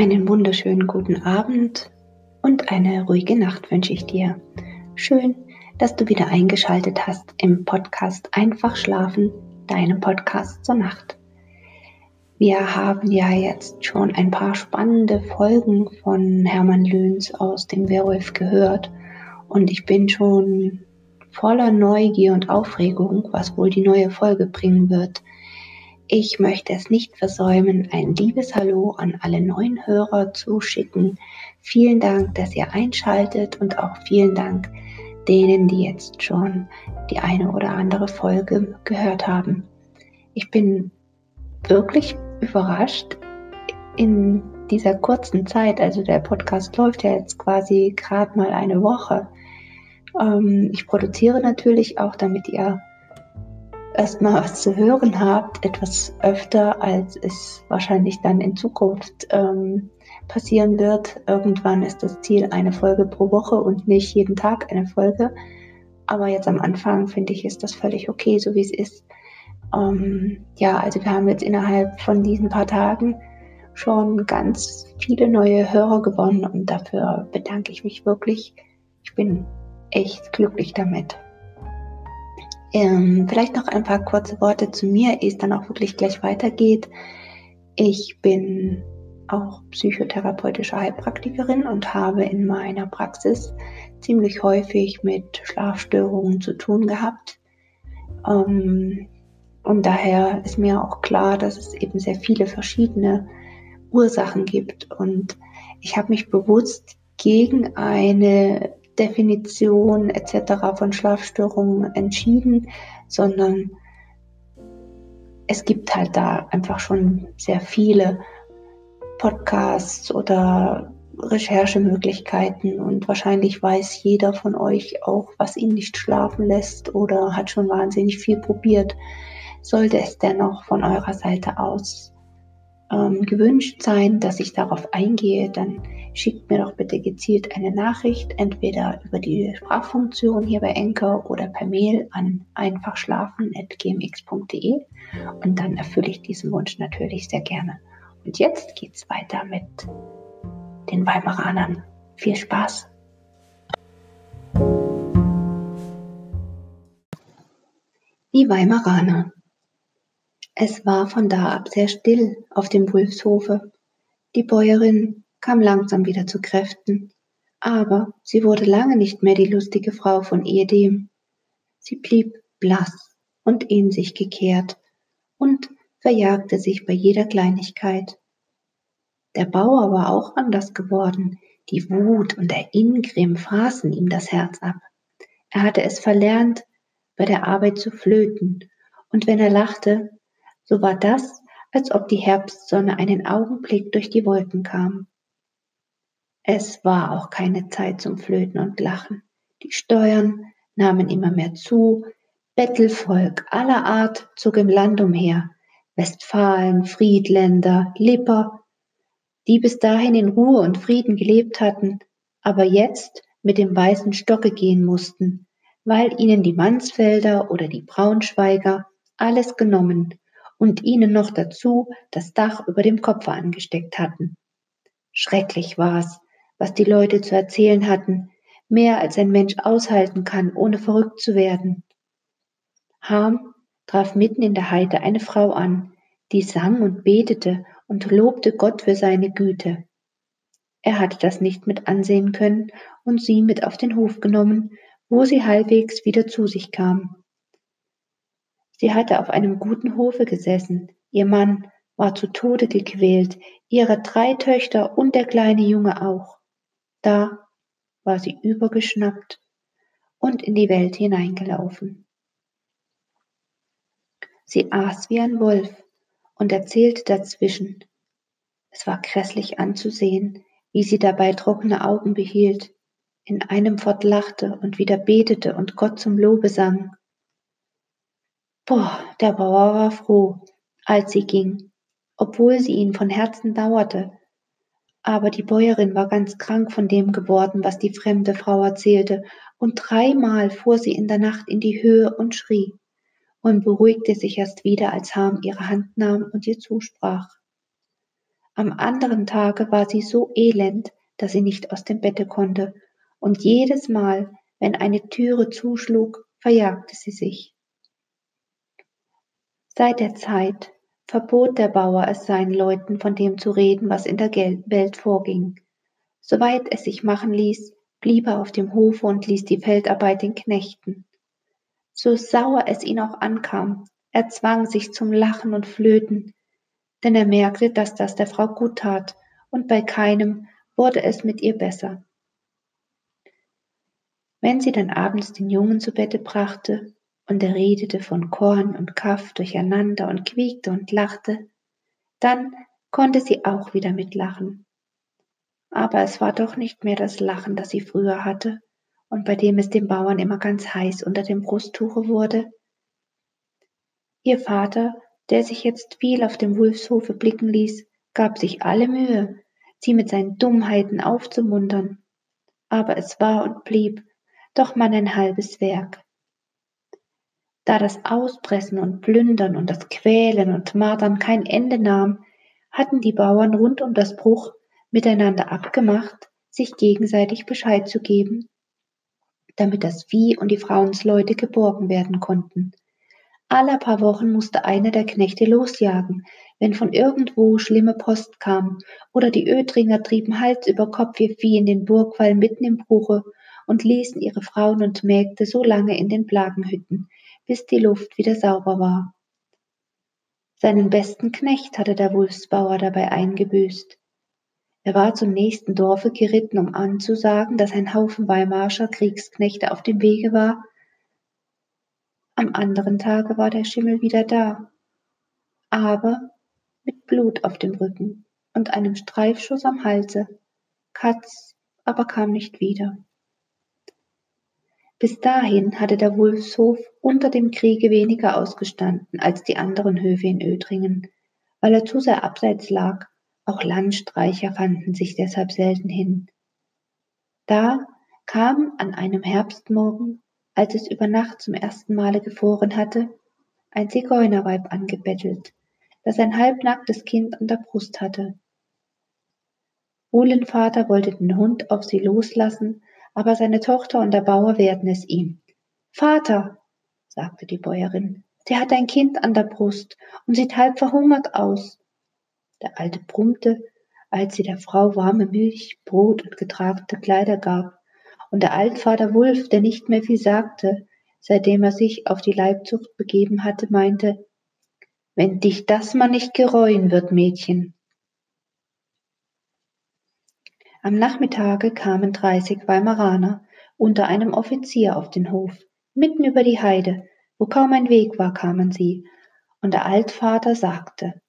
Einen wunderschönen guten Abend und eine ruhige Nacht wünsche ich dir. Schön, dass du wieder eingeschaltet hast im Podcast Einfach schlafen, deinem Podcast zur Nacht. Wir haben ja jetzt schon ein paar spannende Folgen von Hermann Löhns aus dem Werwolf gehört und ich bin schon voller Neugier und Aufregung, was wohl die neue Folge bringen wird. Ich möchte es nicht versäumen, ein liebes Hallo an alle neuen Hörer zu schicken. Vielen Dank, dass ihr einschaltet und auch vielen Dank denen, die jetzt schon die eine oder andere Folge gehört haben. Ich bin wirklich überrascht in dieser kurzen Zeit, also der Podcast läuft ja jetzt quasi gerade mal eine Woche. Ähm, ich produziere natürlich auch, damit ihr erstmal was zu hören habt, etwas öfter, als es wahrscheinlich dann in Zukunft ähm, passieren wird. Irgendwann ist das Ziel eine Folge pro Woche und nicht jeden Tag eine Folge. Aber jetzt am Anfang finde ich, ist das völlig okay, so wie es ist. Ähm, ja, also wir haben jetzt innerhalb von diesen paar Tagen schon ganz viele neue Hörer gewonnen und dafür bedanke ich mich wirklich. Ich bin echt glücklich damit. Ähm, vielleicht noch ein paar kurze Worte zu mir, ehe es dann auch wirklich gleich weitergeht. Ich bin auch psychotherapeutische Heilpraktikerin und habe in meiner Praxis ziemlich häufig mit Schlafstörungen zu tun gehabt. Ähm, und daher ist mir auch klar, dass es eben sehr viele verschiedene Ursachen gibt. Und ich habe mich bewusst gegen eine Definition etc. von Schlafstörungen entschieden, sondern es gibt halt da einfach schon sehr viele Podcasts oder Recherchemöglichkeiten und wahrscheinlich weiß jeder von euch auch, was ihn nicht schlafen lässt oder hat schon wahnsinnig viel probiert. Sollte es dennoch von eurer Seite aus ähm, gewünscht sein, dass ich darauf eingehe, dann schickt mir doch bitte gezielt eine Nachricht, entweder über die Sprachfunktion hier bei Enker oder per Mail an einfachschlafen.gmx.de und dann erfülle ich diesen Wunsch natürlich sehr gerne. Und jetzt geht's weiter mit den Weimaranern. Viel Spaß! Die Weimaraner. Es war von da ab sehr still auf dem Wulfshofe. Die Bäuerin kam langsam wieder zu Kräften, aber sie wurde lange nicht mehr die lustige Frau von ehedem. Sie blieb blass und in sich gekehrt und verjagte sich bei jeder Kleinigkeit. Der Bauer war auch anders geworden. Die Wut und der Ingrimm fraßen ihm das Herz ab. Er hatte es verlernt, bei der Arbeit zu flöten, und wenn er lachte, so war das, als ob die Herbstsonne einen Augenblick durch die Wolken kam. Es war auch keine Zeit zum Flöten und Lachen. Die Steuern nahmen immer mehr zu, Bettelvolk aller Art zog im Land umher, Westfalen, Friedländer, Lipper, die bis dahin in Ruhe und Frieden gelebt hatten, aber jetzt mit dem weißen Stocke gehen mussten, weil ihnen die Mansfelder oder die Braunschweiger alles genommen und ihnen noch dazu das Dach über dem Kopfe angesteckt hatten. Schrecklich war's, was die Leute zu erzählen hatten, mehr als ein Mensch aushalten kann, ohne verrückt zu werden. Harm traf mitten in der Heide eine Frau an, die sang und betete und lobte Gott für seine Güte. Er hatte das nicht mit ansehen können und sie mit auf den Hof genommen, wo sie halbwegs wieder zu sich kam. Sie hatte auf einem guten Hofe gesessen, ihr Mann war zu Tode gequält, ihre drei Töchter und der kleine Junge auch. Da war sie übergeschnappt und in die Welt hineingelaufen. Sie aß wie ein Wolf und erzählte dazwischen. Es war grässlich anzusehen, wie sie dabei trockene Augen behielt, in einem fort lachte und wieder betete und Gott zum Lobe sang. Boah, der Bauer war froh, als sie ging, obwohl sie ihn von Herzen dauerte, aber die Bäuerin war ganz krank von dem geworden, was die fremde Frau erzählte, und dreimal fuhr sie in der Nacht in die Höhe und schrie und beruhigte sich erst wieder, als Harm ihre Hand nahm und ihr zusprach. Am anderen Tage war sie so elend, dass sie nicht aus dem Bette konnte, und jedes Mal, wenn eine Türe zuschlug, verjagte sie sich. Seit der Zeit verbot der Bauer es seinen Leuten, von dem zu reden, was in der Welt vorging. Soweit es sich machen ließ, blieb er auf dem Hofe und ließ die Feldarbeit den Knechten. So sauer es ihn auch ankam, er zwang sich zum Lachen und Flöten, denn er merkte, dass das der Frau gut tat, und bei keinem wurde es mit ihr besser. Wenn sie dann abends den Jungen zu Bette brachte, und er redete von Korn und Kaff durcheinander und quiekte und lachte, dann konnte sie auch wieder mitlachen. Aber es war doch nicht mehr das Lachen, das sie früher hatte und bei dem es dem Bauern immer ganz heiß unter dem Brusttuche wurde. Ihr Vater, der sich jetzt viel auf dem Wulfshofe blicken ließ, gab sich alle Mühe, sie mit seinen Dummheiten aufzumuntern. Aber es war und blieb doch man ein halbes Werk. Da das Auspressen und Plündern und das Quälen und Martern kein Ende nahm, hatten die Bauern rund um das Bruch miteinander abgemacht, sich gegenseitig Bescheid zu geben, damit das Vieh und die Frauensleute geborgen werden konnten. Alle paar Wochen musste einer der Knechte losjagen, wenn von irgendwo schlimme Post kam, oder die Ötringer trieben Hals über Kopf ihr Vieh in den Burgwall mitten im Bruche und ließen ihre Frauen und Mägde so lange in den Plagenhütten, bis die Luft wieder sauber war. Seinen besten Knecht hatte der Wulfsbauer dabei eingebüßt. Er war zum nächsten Dorfe geritten, um anzusagen, dass ein Haufen Weimarscher Kriegsknechte auf dem Wege war. Am anderen Tage war der Schimmel wieder da, aber mit Blut auf dem Rücken und einem Streifschuss am Halse. Katz aber kam nicht wieder. Bis dahin hatte der Wulfshof unter dem Kriege weniger ausgestanden als die anderen Höfe in Ödringen, weil er zu sehr abseits lag auch Landstreicher fanden sich deshalb selten hin. Da kam an einem Herbstmorgen, als es über Nacht zum ersten Male gefroren hatte, ein Zigeunerweib angebettelt, das ein halbnacktes Kind an der Brust hatte. Uhlenvater wollte den Hund auf sie loslassen, aber seine Tochter und der Bauer wehrten es ihm. Vater, sagte die Bäuerin, sie hat ein Kind an der Brust und sieht halb verhungert aus. Der Alte brummte, als sie der Frau warme Milch, Brot und getragte Kleider gab, und der Altvater Wulf, der nicht mehr viel sagte, seitdem er sich auf die Leibzucht begeben hatte, meinte, wenn dich das mal nicht gereuen wird, Mädchen. Am Nachmittage kamen dreißig Weimaraner unter einem Offizier auf den Hof. Mitten über die Heide, wo kaum ein Weg war, kamen sie, und der Altvater sagte,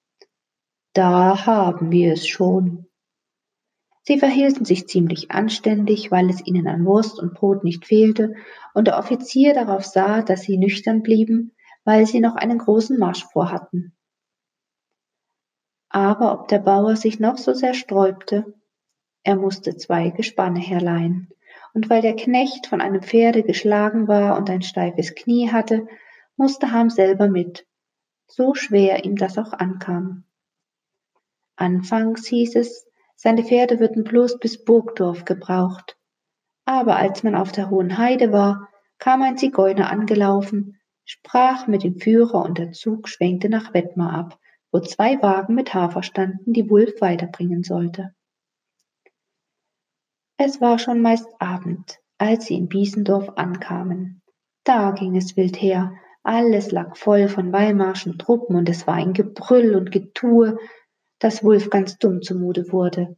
da haben wir es schon. Sie verhielten sich ziemlich anständig, weil es ihnen an Wurst und Brot nicht fehlte, und der Offizier darauf sah, dass sie nüchtern blieben, weil sie noch einen großen Marsch vorhatten. Aber ob der Bauer sich noch so sehr sträubte, er musste zwei Gespanne herleihen, und weil der Knecht von einem Pferde geschlagen war und ein steifes Knie hatte, musste Ham selber mit, so schwer ihm das auch ankam. Anfangs hieß es, seine Pferde würden bloß bis Burgdorf gebraucht. Aber als man auf der hohen Heide war, kam ein Zigeuner angelaufen, sprach mit dem Führer und der Zug schwenkte nach Wettmar ab, wo zwei Wagen mit Hafer standen, die Wulf weiterbringen sollte. Es war schon meist Abend, als sie in Biesendorf ankamen. Da ging es wild her, alles lag voll von weimarschen Truppen und es war ein Gebrüll und Getue, dass Wulf ganz dumm zumute wurde.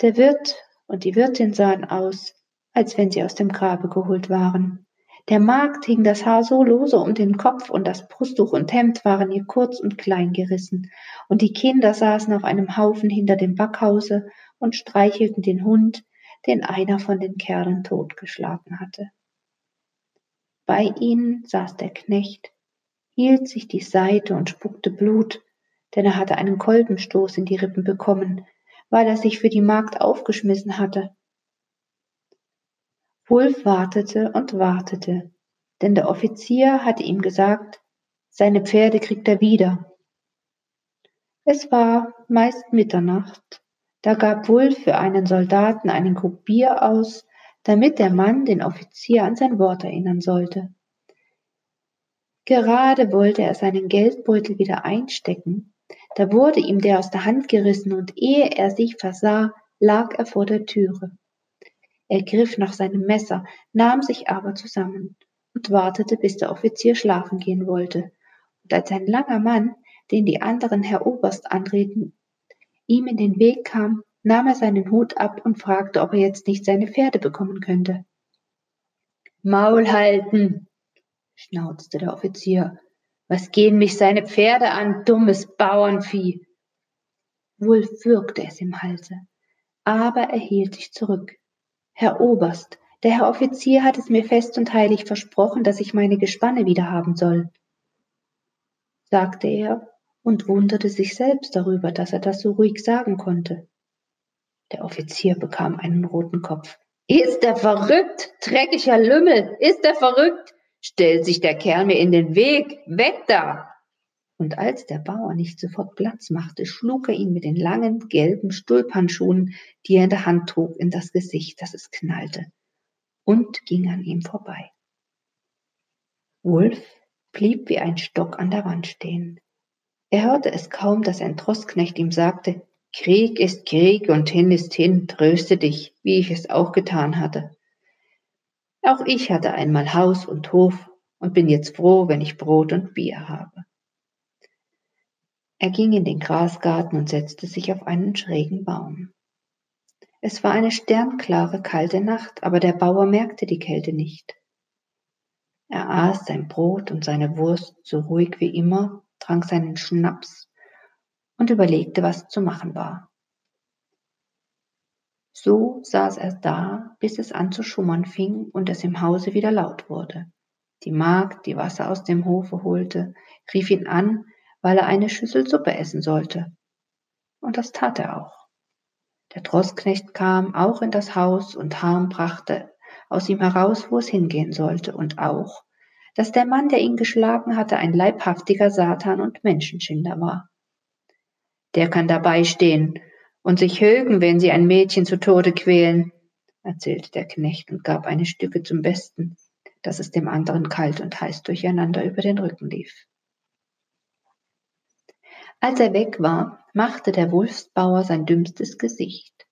Der Wirt und die Wirtin sahen aus, als wenn sie aus dem Grabe geholt waren. Der Magd hing das Haar so lose um den Kopf und das Brusttuch und Hemd waren ihr kurz und klein gerissen, und die Kinder saßen auf einem Haufen hinter dem Backhause und streichelten den Hund, den einer von den Kerlen totgeschlagen hatte. Bei ihnen saß der Knecht, hielt sich die Seite und spuckte Blut, denn er hatte einen Kolbenstoß in die Rippen bekommen, weil er sich für die Magd aufgeschmissen hatte. Wulf wartete und wartete, denn der Offizier hatte ihm gesagt, seine Pferde kriegt er wieder. Es war meist Mitternacht. Da gab Wulf für einen Soldaten einen Krug Bier aus, damit der Mann den Offizier an sein Wort erinnern sollte. Gerade wollte er seinen Geldbeutel wieder einstecken, da wurde ihm der aus der Hand gerissen und ehe er sich versah, lag er vor der Türe. Er griff nach seinem Messer, nahm sich aber zusammen und wartete, bis der Offizier schlafen gehen wollte. Und als ein langer Mann, den die anderen Herr Oberst anredeten, ihm in den Weg kam, nahm er seinen Hut ab und fragte, ob er jetzt nicht seine Pferde bekommen könnte. Maul halten, schnauzte der Offizier. Was gehen mich seine Pferde an, dummes Bauernvieh? Wulf würgte es im Halse, aber er hielt sich zurück. Herr Oberst, der Herr Offizier hat es mir fest und heilig versprochen, dass ich meine Gespanne wieder haben soll, sagte er und wunderte sich selbst darüber, dass er das so ruhig sagen konnte. Der Offizier bekam einen roten Kopf. Ist er verrückt? Dreckiger Lümmel! Ist er verrückt? Stellt sich der Kerl mir in den Weg! Weg da! Und als der Bauer nicht sofort Platz machte, schlug er ihn mit den langen, gelben Stulphandschuhen, die er in der Hand trug, in das Gesicht, dass es knallte, und ging an ihm vorbei. Wolf blieb wie ein Stock an der Wand stehen. Er hörte es kaum, dass ein Trossknecht ihm sagte, Krieg ist Krieg und hin ist hin, tröste dich, wie ich es auch getan hatte. Auch ich hatte einmal Haus und Hof und bin jetzt froh, wenn ich Brot und Bier habe. Er ging in den Grasgarten und setzte sich auf einen schrägen Baum. Es war eine sternklare, kalte Nacht, aber der Bauer merkte die Kälte nicht. Er aß sein Brot und seine Wurst so ruhig wie immer, trank seinen Schnaps und überlegte, was zu machen war. So saß er da, bis es an zu schummern fing und es im Hause wieder laut wurde. Die Magd, die Wasser aus dem Hofe holte, rief ihn an, weil er eine Schüssel Suppe essen sollte. Und das tat er auch. Der Trossknecht kam auch in das Haus und Harm brachte aus ihm heraus, wo es hingehen sollte, und auch, dass der Mann, der ihn geschlagen hatte, ein leibhaftiger Satan und Menschenschinder war der kann dabei stehen und sich högen, wenn sie ein Mädchen zu Tode quälen, erzählte der Knecht und gab eine Stücke zum Besten, dass es dem anderen kalt und heiß durcheinander über den Rücken lief. Als er weg war, machte der Wulfsbauer sein dümmstes Gesicht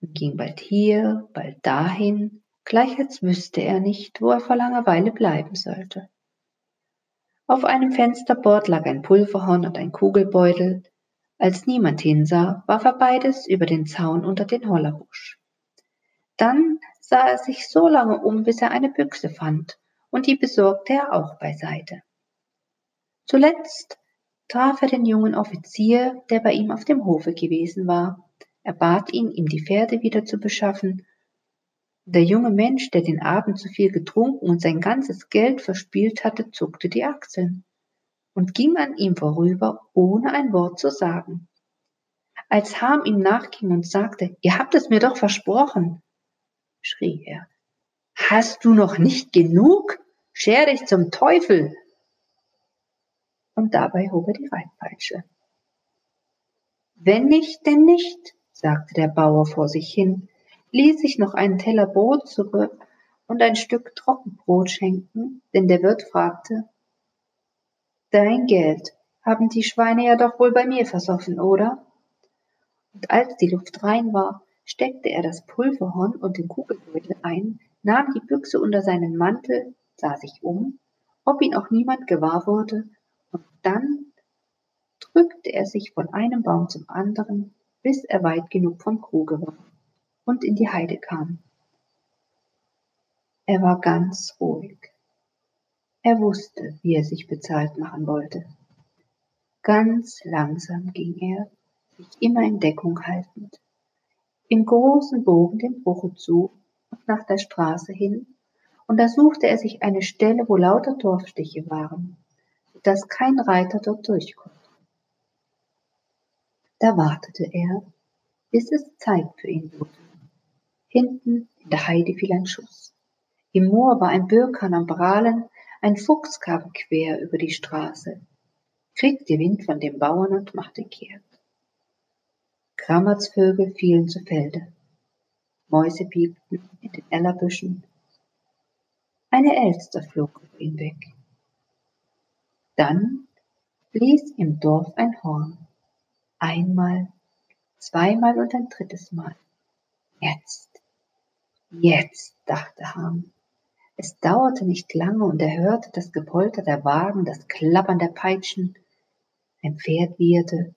und ging bald hier, bald dahin, gleich als wüsste er nicht, wo er vor Langeweile bleiben sollte. Auf einem Fensterbord lag ein Pulverhorn und ein Kugelbeutel, als niemand hinsah, warf er beides über den Zaun unter den Hollerbusch. Dann sah er sich so lange um, bis er eine Büchse fand, und die besorgte er auch beiseite. Zuletzt traf er den jungen Offizier, der bei ihm auf dem Hofe gewesen war. Er bat ihn, ihm die Pferde wieder zu beschaffen. Der junge Mensch, der den Abend zu viel getrunken und sein ganzes Geld verspielt hatte, zuckte die Achseln und ging an ihm vorüber, ohne ein Wort zu sagen. Als Ham ihm nachging und sagte, ihr habt es mir doch versprochen, schrie er, hast du noch nicht genug? Scher dich zum Teufel! Und dabei hob er die Reitpeitsche. Wenn nicht, denn nicht, sagte der Bauer vor sich hin, ließ sich noch einen Teller Brot zurück und ein Stück Trockenbrot schenken, denn der Wirt fragte, Dein Geld haben die Schweine ja doch wohl bei mir versoffen, oder? Und als die Luft rein war, steckte er das Pulverhorn und den Kugelbeutel ein, nahm die Büchse unter seinen Mantel, sah sich um, ob ihn auch niemand gewahr wurde, und dann drückte er sich von einem Baum zum anderen, bis er weit genug vom Kruge war und in die Heide kam. Er war ganz ruhig. Er wusste, wie er sich bezahlt machen wollte. Ganz langsam ging er, sich immer in Deckung haltend, im großen Bogen dem Bruche zu und nach der Straße hin, und da suchte er sich eine Stelle, wo lauter Dorfstiche waren, dass kein Reiter dort durchkonnte. Da wartete er, bis es Zeit für ihn wurde. Hinten in der Heide fiel ein Schuss. Im Moor war ein Birkan am Brahlen, ein Fuchs kam quer über die Straße, kriegte Wind von dem Bauern und machte kehrt. Krammersvögel fielen zu Felde. Mäuse piepten in den Ellerbüschen. Eine Elster flog über ihn weg. Dann blies im Dorf ein Horn. Einmal, zweimal und ein drittes Mal. Jetzt, jetzt, dachte Ham. Es dauerte nicht lange und er hörte das Gepolter der Wagen, das Klappern der Peitschen. Ein Pferd wieherte,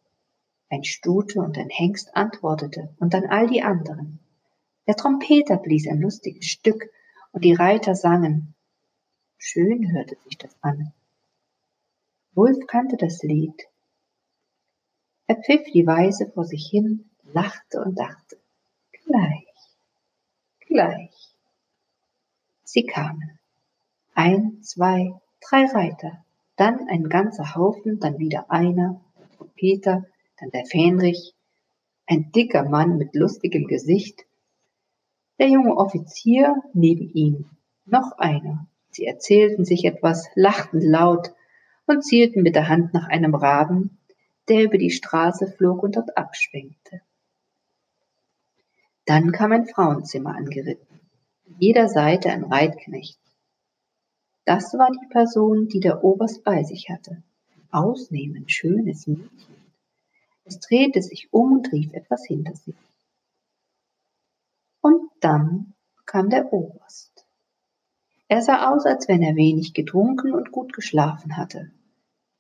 ein Stute und ein Hengst antwortete und dann all die anderen. Der Trompeter blies ein lustiges Stück und die Reiter sangen. Schön hörte sich das an. Wulf kannte das Lied. Er pfiff die Weise vor sich hin, lachte und dachte, gleich, gleich. Sie kamen. Ein, zwei, drei Reiter, dann ein ganzer Haufen, dann wieder einer, Trompeter, dann der Fähnrich, ein dicker Mann mit lustigem Gesicht, der junge Offizier neben ihm, noch einer. Sie erzählten sich etwas, lachten laut und zielten mit der Hand nach einem Raben, der über die Straße flog und dort abschwenkte. Dann kam ein Frauenzimmer angeritten, jeder Seite ein Reitknecht. Das war die Person, die der Oberst bei sich hatte. Ausnehmend schönes Mädchen. Es drehte sich um und rief etwas hinter sich. Und dann kam der Oberst. Er sah aus, als wenn er wenig getrunken und gut geschlafen hatte.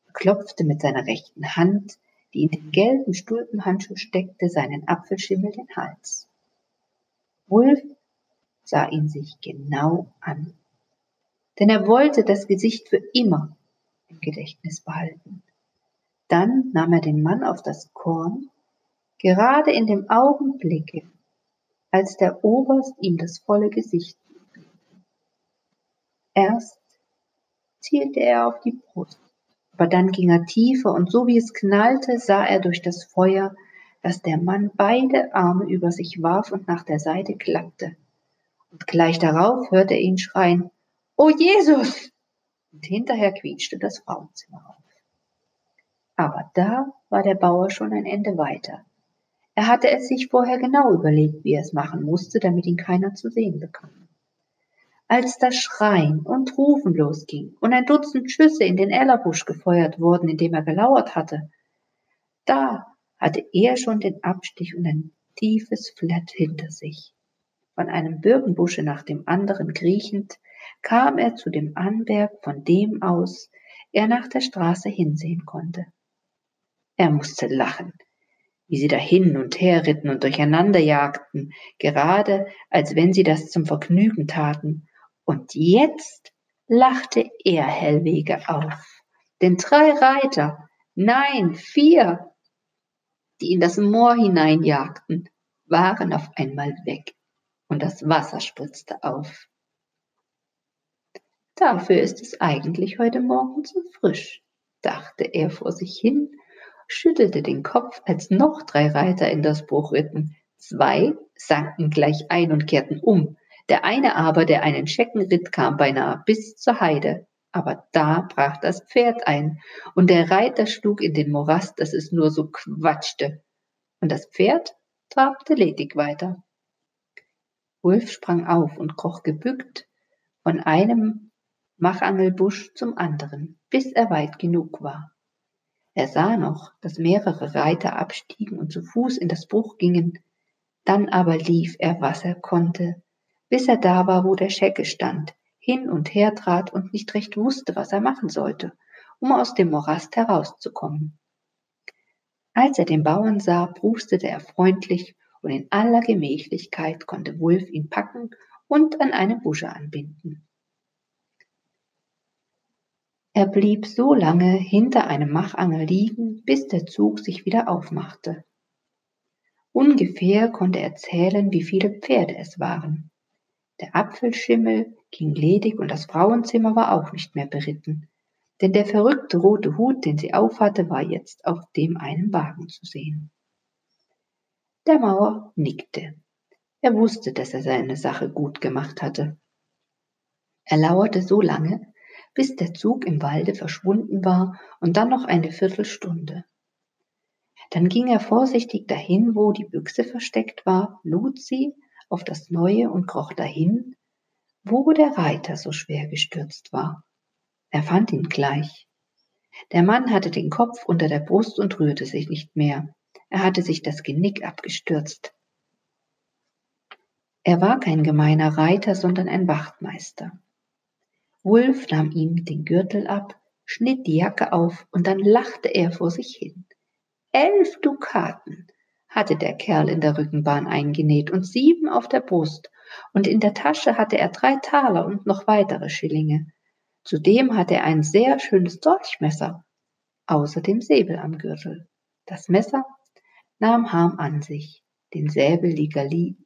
Er klopfte mit seiner rechten Hand, die in den gelben Stulpenhandschuh steckte, seinen Apfelschimmel den Hals. Wulf sah ihn sich genau an, denn er wollte das Gesicht für immer im Gedächtnis behalten. Dann nahm er den Mann auf das Korn, gerade in dem Augenblicke, als der Oberst ihm das volle Gesicht. Erst zielte er auf die Brust, aber dann ging er tiefer und so wie es knallte, sah er durch das Feuer, dass der Mann beide Arme über sich warf und nach der Seite klappte. Und gleich darauf hörte er ihn schreien, O Jesus! Und hinterher quietschte das Frauenzimmer auf. Aber da war der Bauer schon ein Ende weiter. Er hatte es sich vorher genau überlegt, wie er es machen musste, damit ihn keiner zu sehen bekam. Als das Schreien und Rufen losging und ein Dutzend Schüsse in den Ellerbusch gefeuert wurden, in dem er gelauert hatte, da hatte er schon den Abstich und ein tiefes Flatt hinter sich. Von einem Birkenbusche nach dem anderen kriechend, kam er zu dem Anberg, von dem aus er nach der Straße hinsehen konnte. Er musste lachen wie sie da hin und her ritten und durcheinander jagten, gerade als wenn sie das zum Vergnügen taten. Und jetzt lachte er Hellwege auf. Denn drei Reiter, nein, vier, die in das Moor hineinjagten, waren auf einmal weg und das Wasser spritzte auf. Dafür ist es eigentlich heute Morgen zu frisch, dachte er vor sich hin schüttelte den Kopf, als noch drei Reiter in das Bruch ritten. Zwei sanken gleich ein und kehrten um. Der eine aber, der einen Schecken ritt, kam beinahe bis zur Heide. Aber da brach das Pferd ein, und der Reiter schlug in den Morast, dass es nur so quatschte. Und das Pferd trabte ledig weiter. Wolf sprang auf und kroch gebückt von einem Machangelbusch zum anderen, bis er weit genug war. Er sah noch, dass mehrere Reiter abstiegen und zu Fuß in das Bruch gingen. Dann aber lief er, was er konnte, bis er da war, wo der Schecke stand, hin und her trat und nicht recht wusste, was er machen sollte, um aus dem Morast herauszukommen. Als er den Bauern sah, prustete er freundlich und in aller Gemächlichkeit konnte Wulf ihn packen und an eine Busche anbinden. Er blieb so lange hinter einem Machangel liegen, bis der Zug sich wieder aufmachte. Ungefähr konnte er zählen, wie viele Pferde es waren. Der Apfelschimmel ging ledig und das Frauenzimmer war auch nicht mehr beritten, denn der verrückte rote Hut, den sie aufhatte, war jetzt auf dem einen Wagen zu sehen. Der Mauer nickte. Er wusste, dass er seine Sache gut gemacht hatte. Er lauerte so lange, bis der Zug im Walde verschwunden war und dann noch eine Viertelstunde. Dann ging er vorsichtig dahin, wo die Büchse versteckt war, lud sie auf das Neue und kroch dahin, wo der Reiter so schwer gestürzt war. Er fand ihn gleich. Der Mann hatte den Kopf unter der Brust und rührte sich nicht mehr. Er hatte sich das Genick abgestürzt. Er war kein gemeiner Reiter, sondern ein Wachtmeister. Wulf nahm ihm den Gürtel ab, schnitt die Jacke auf und dann lachte er vor sich hin. Elf Dukaten hatte der Kerl in der Rückenbahn eingenäht und sieben auf der Brust, und in der Tasche hatte er drei Taler und noch weitere Schillinge. Zudem hatte er ein sehr schönes Dolchmesser, außer dem Säbel am Gürtel. Das Messer nahm Harm an sich, den Säbel Ligali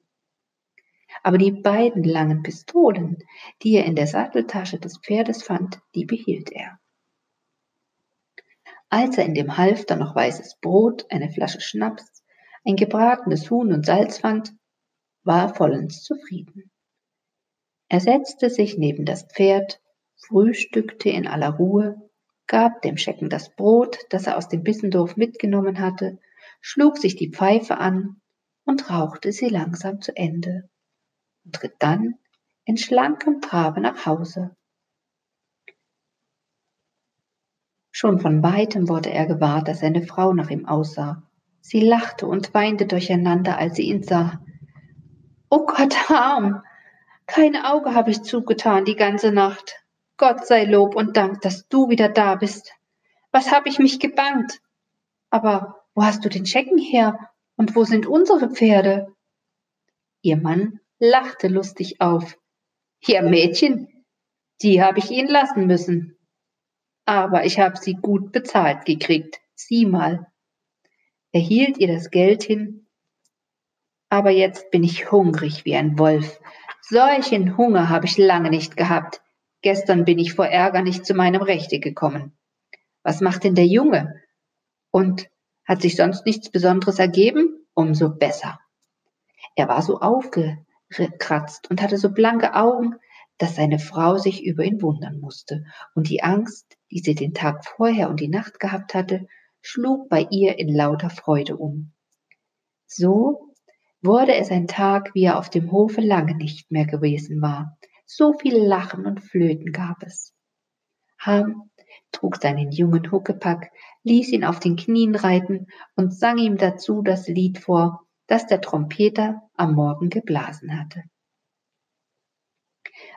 aber die beiden langen Pistolen, die er in der Satteltasche des Pferdes fand, die behielt er. Als er in dem Halfter noch weißes Brot, eine Flasche Schnaps, ein gebratenes Huhn und Salz fand, war vollends zufrieden. Er setzte sich neben das Pferd, frühstückte in aller Ruhe, gab dem Schecken das Brot, das er aus dem Bissendorf mitgenommen hatte, schlug sich die Pfeife an und rauchte sie langsam zu Ende und ritt dann in schlankem Trabe nach Hause. Schon von weitem wurde er gewahr, dass seine Frau nach ihm aussah. Sie lachte und weinte durcheinander, als sie ihn sah. Oh Gott, arm! Kein Auge habe ich zugetan die ganze Nacht. Gott sei Lob und Dank, dass du wieder da bist. Was habe ich mich gebannt? Aber wo hast du den Schecken her? Und wo sind unsere Pferde? Ihr Mann lachte lustig auf. Ja, Mädchen, die habe ich Ihnen lassen müssen. Aber ich habe sie gut bezahlt gekriegt. Sieh mal. Er hielt ihr das Geld hin. Aber jetzt bin ich hungrig wie ein Wolf. Solchen Hunger habe ich lange nicht gehabt. Gestern bin ich vor Ärger nicht zu meinem Rechte gekommen. Was macht denn der Junge? Und hat sich sonst nichts Besonderes ergeben? Umso besser. Er war so aufge kratzt und hatte so blanke Augen, dass seine Frau sich über ihn wundern musste. Und die Angst, die sie den Tag vorher und die Nacht gehabt hatte, schlug bei ihr in lauter Freude um. So wurde es ein Tag, wie er auf dem Hofe lange nicht mehr gewesen war. So viel Lachen und Flöten gab es. Ham trug seinen jungen Huckepack, ließ ihn auf den Knien reiten und sang ihm dazu das Lied vor, das der Trompeter am Morgen geblasen hatte.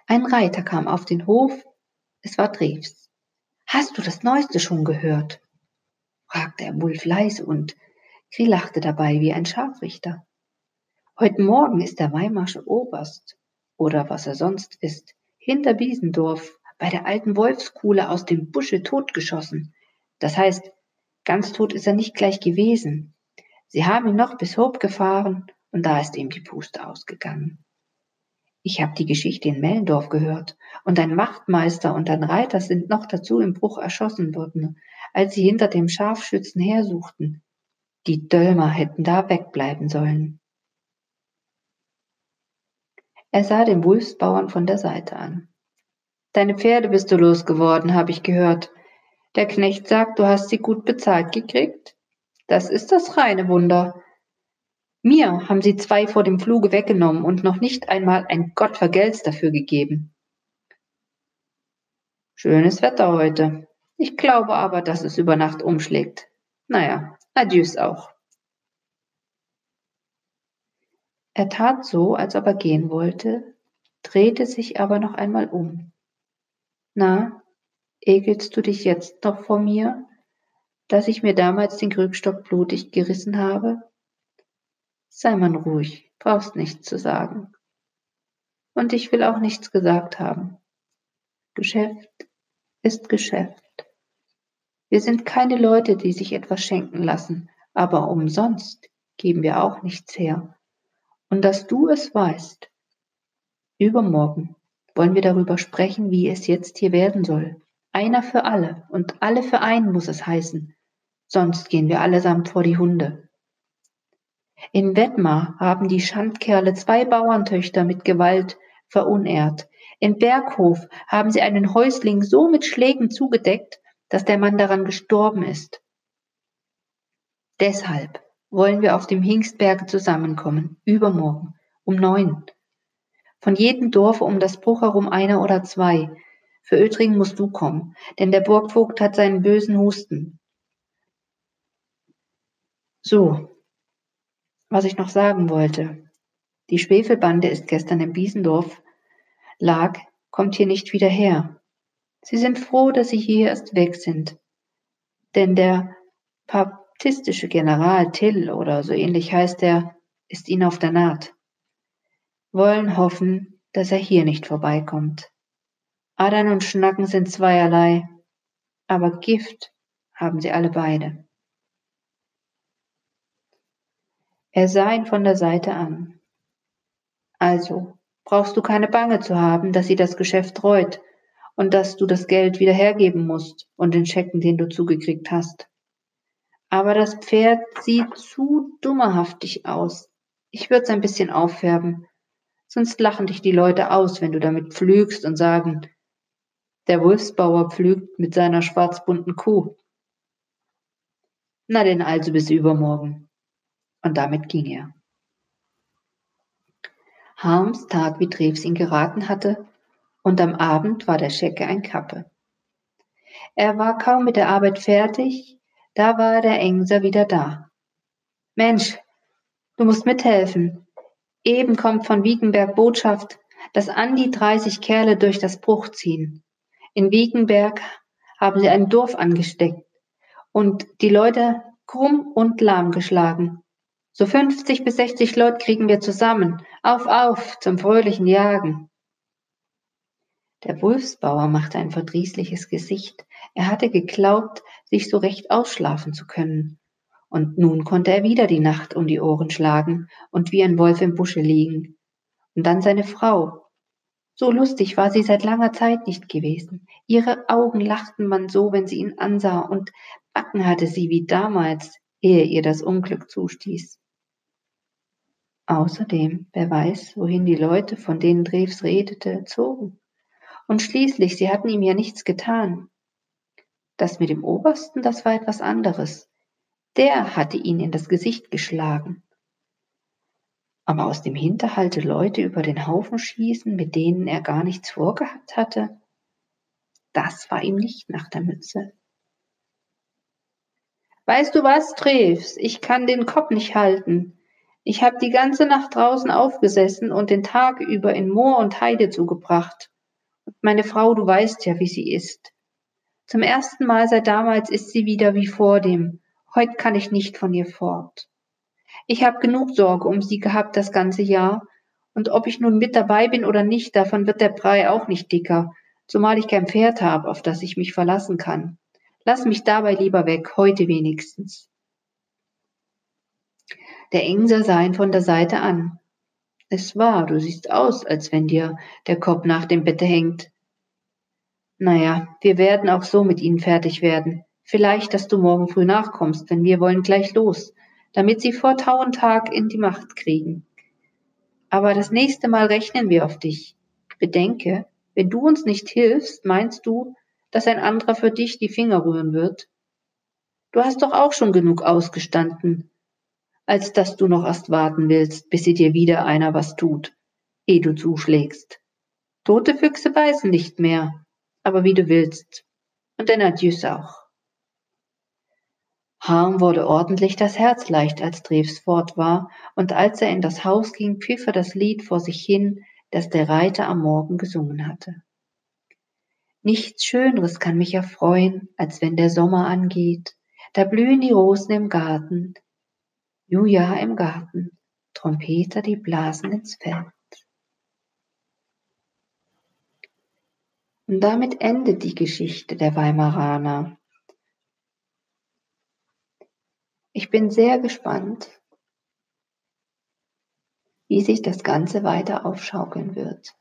Ein Reiter kam auf den Hof, es war Drews. Hast du das Neueste schon gehört? fragte er Wulf leise und sie lachte dabei wie ein Scharfrichter. Heute Morgen ist der Weimarsche Oberst, oder was er sonst ist, hinter Biesendorf bei der alten Wolfskuhle aus dem Busche totgeschossen. Das heißt, ganz tot ist er nicht gleich gewesen. Sie haben ihn noch bis Hope gefahren und da ist ihm die Puste ausgegangen. Ich habe die Geschichte in Mellendorf gehört und ein Wachtmeister und ein Reiter sind noch dazu im Bruch erschossen worden, als sie hinter dem Scharfschützen hersuchten. Die Dölmer hätten da wegbleiben sollen. Er sah den Wulfsbauern von der Seite an. Deine Pferde bist du losgeworden, habe ich gehört. Der Knecht sagt, du hast sie gut bezahlt gekriegt. Das ist das reine Wunder. Mir haben sie zwei vor dem Fluge weggenommen und noch nicht einmal ein Gottvergelt's dafür gegeben. Schönes Wetter heute. Ich glaube aber, dass es über Nacht umschlägt. Naja, adieus auch. Er tat so, als ob er gehen wollte, drehte sich aber noch einmal um. Na, ekelst du dich jetzt noch vor mir? dass ich mir damals den Krückstock blutig gerissen habe? Sei man ruhig, brauchst nichts zu sagen. Und ich will auch nichts gesagt haben. Geschäft ist Geschäft. Wir sind keine Leute, die sich etwas schenken lassen, aber umsonst geben wir auch nichts her. Und dass du es weißt. Übermorgen wollen wir darüber sprechen, wie es jetzt hier werden soll. Einer für alle und alle für einen muss es heißen sonst gehen wir allesamt vor die Hunde. In Wettmar haben die Schandkerle zwei Bauerntöchter mit Gewalt verunehrt. In Berghof haben sie einen Häusling so mit Schlägen zugedeckt, dass der Mann daran gestorben ist. Deshalb wollen wir auf dem Hingstberge zusammenkommen, übermorgen, um neun. Von jedem Dorf um das Bruch herum einer oder zwei. Für Oetringen musst du kommen, denn der Burgvogt hat seinen bösen Husten. So, was ich noch sagen wollte. Die Schwefelbande ist gestern im Biesendorf, lag, kommt hier nicht wieder her. Sie sind froh, dass sie hier erst weg sind. Denn der baptistische General Till oder so ähnlich heißt er, ist ihnen auf der Naht. Wollen hoffen, dass er hier nicht vorbeikommt. Adern und Schnacken sind zweierlei, aber Gift haben sie alle beide. Er sah ihn von der Seite an. Also brauchst du keine Bange zu haben, dass sie das Geschäft reut und dass du das Geld wieder hergeben musst und den Schecken, den du zugekriegt hast. Aber das Pferd sieht zu dummerhaftig aus. Ich würde es ein bisschen auffärben. Sonst lachen dich die Leute aus, wenn du damit pflügst und sagen, der Wolfsbauer pflügt mit seiner schwarzbunten Kuh. Na denn also bis übermorgen. Und damit ging er. Harms tat, wie Treves ihn geraten hatte, und am Abend war der Schecke ein Kappe. Er war kaum mit der Arbeit fertig, da war der Engser wieder da. Mensch, du musst mithelfen. Eben kommt von Wiegenberg Botschaft, dass an die 30 Kerle durch das Bruch ziehen. In Wiegenberg haben sie ein Dorf angesteckt und die Leute krumm und lahm geschlagen. So 50 bis 60 Leute kriegen wir zusammen. Auf, auf, zum fröhlichen Jagen. Der Wolfsbauer machte ein verdrießliches Gesicht. Er hatte geglaubt, sich so recht ausschlafen zu können. Und nun konnte er wieder die Nacht um die Ohren schlagen und wie ein Wolf im Busche liegen. Und dann seine Frau. So lustig war sie seit langer Zeit nicht gewesen. Ihre Augen lachten man so, wenn sie ihn ansah, und Backen hatte sie wie damals, ehe ihr das Unglück zustieß. Außerdem, wer weiß, wohin die Leute, von denen Drews redete, zogen. Und schließlich, sie hatten ihm ja nichts getan. Das mit dem Obersten, das war etwas anderes. Der hatte ihn in das Gesicht geschlagen. Aber aus dem Hinterhalte Leute über den Haufen schießen, mit denen er gar nichts vorgehabt hatte, das war ihm nicht nach der Mütze. Weißt du was, Treves? Ich kann den Kopf nicht halten. Ich habe die ganze Nacht draußen aufgesessen und den Tag über in Moor und Heide zugebracht. Meine Frau, du weißt ja, wie sie ist. Zum ersten Mal seit damals ist sie wieder wie vor dem. Heut kann ich nicht von ihr fort. Ich habe genug Sorge um sie gehabt das ganze Jahr, und ob ich nun mit dabei bin oder nicht, davon wird der Brei auch nicht dicker, zumal ich kein Pferd habe, auf das ich mich verlassen kann. Lass mich dabei lieber weg, heute wenigstens. Der Engser sah ihn von der Seite an. Es war, du siehst aus, als wenn dir der Kopf nach dem Bette hängt. Naja, wir werden auch so mit ihnen fertig werden. Vielleicht, dass du morgen früh nachkommst, denn wir wollen gleich los, damit sie vor Tau und Tag in die Macht kriegen. Aber das nächste Mal rechnen wir auf dich. Bedenke, wenn du uns nicht hilfst, meinst du, dass ein anderer für dich die Finger rühren wird? Du hast doch auch schon genug ausgestanden, als dass du noch erst warten willst, bis sie dir wieder einer was tut, eh du zuschlägst. Tote Füchse beißen nicht mehr, aber wie du willst. Und dann Adieus auch. Harm wurde ordentlich das Herz leicht, als Drews fort war, und als er in das Haus ging, pfiff er das Lied vor sich hin, das der Reiter am Morgen gesungen hatte. Nichts Schöneres kann mich erfreuen, als wenn der Sommer angeht. Da blühen die Rosen im Garten, Julia im Garten, Trompeter, die blasen ins Feld. Und damit endet die Geschichte der Weimaraner. Ich bin sehr gespannt, wie sich das Ganze weiter aufschaukeln wird.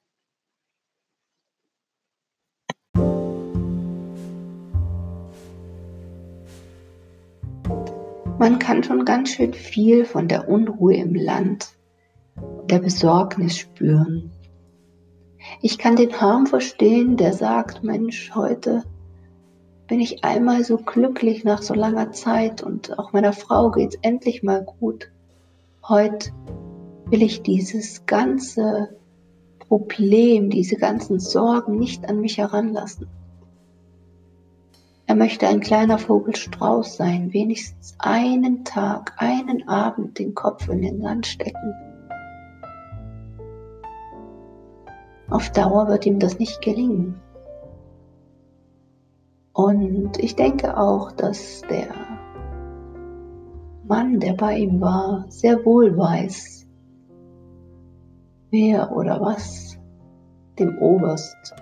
Man kann schon ganz schön viel von der Unruhe im Land, der Besorgnis spüren. Ich kann den Harm verstehen, der sagt, Mensch, heute bin ich einmal so glücklich nach so langer Zeit und auch meiner Frau geht's endlich mal gut. Heute will ich dieses ganze Problem, diese ganzen Sorgen nicht an mich heranlassen. Er möchte ein kleiner Vogelstrauß sein, wenigstens einen Tag, einen Abend den Kopf in den Sand stecken. Auf Dauer wird ihm das nicht gelingen. Und ich denke auch, dass der Mann, der bei ihm war, sehr wohl weiß, wer oder was dem Oberst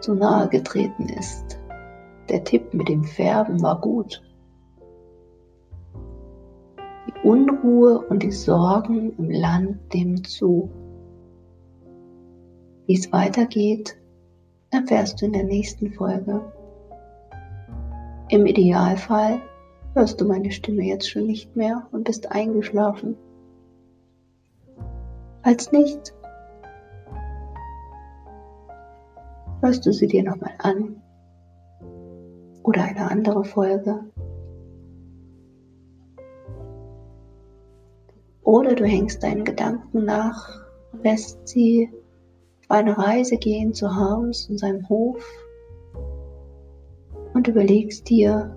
zu nahe getreten ist. Der Tipp mit dem Färben war gut. Die Unruhe und die Sorgen im Land nehmen zu. Wie es weitergeht, erfährst du in der nächsten Folge. Im Idealfall hörst du meine Stimme jetzt schon nicht mehr und bist eingeschlafen. Falls nicht, hörst du sie dir nochmal an oder eine andere Folge. Oder du hängst deinen Gedanken nach und lässt sie auf eine Reise gehen zu Harms und seinem Hof und überlegst dir,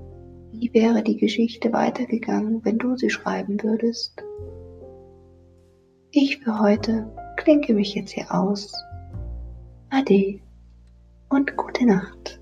wie wäre die Geschichte weitergegangen, wenn du sie schreiben würdest. Ich für heute klinke mich jetzt hier aus. Ade und gute Nacht.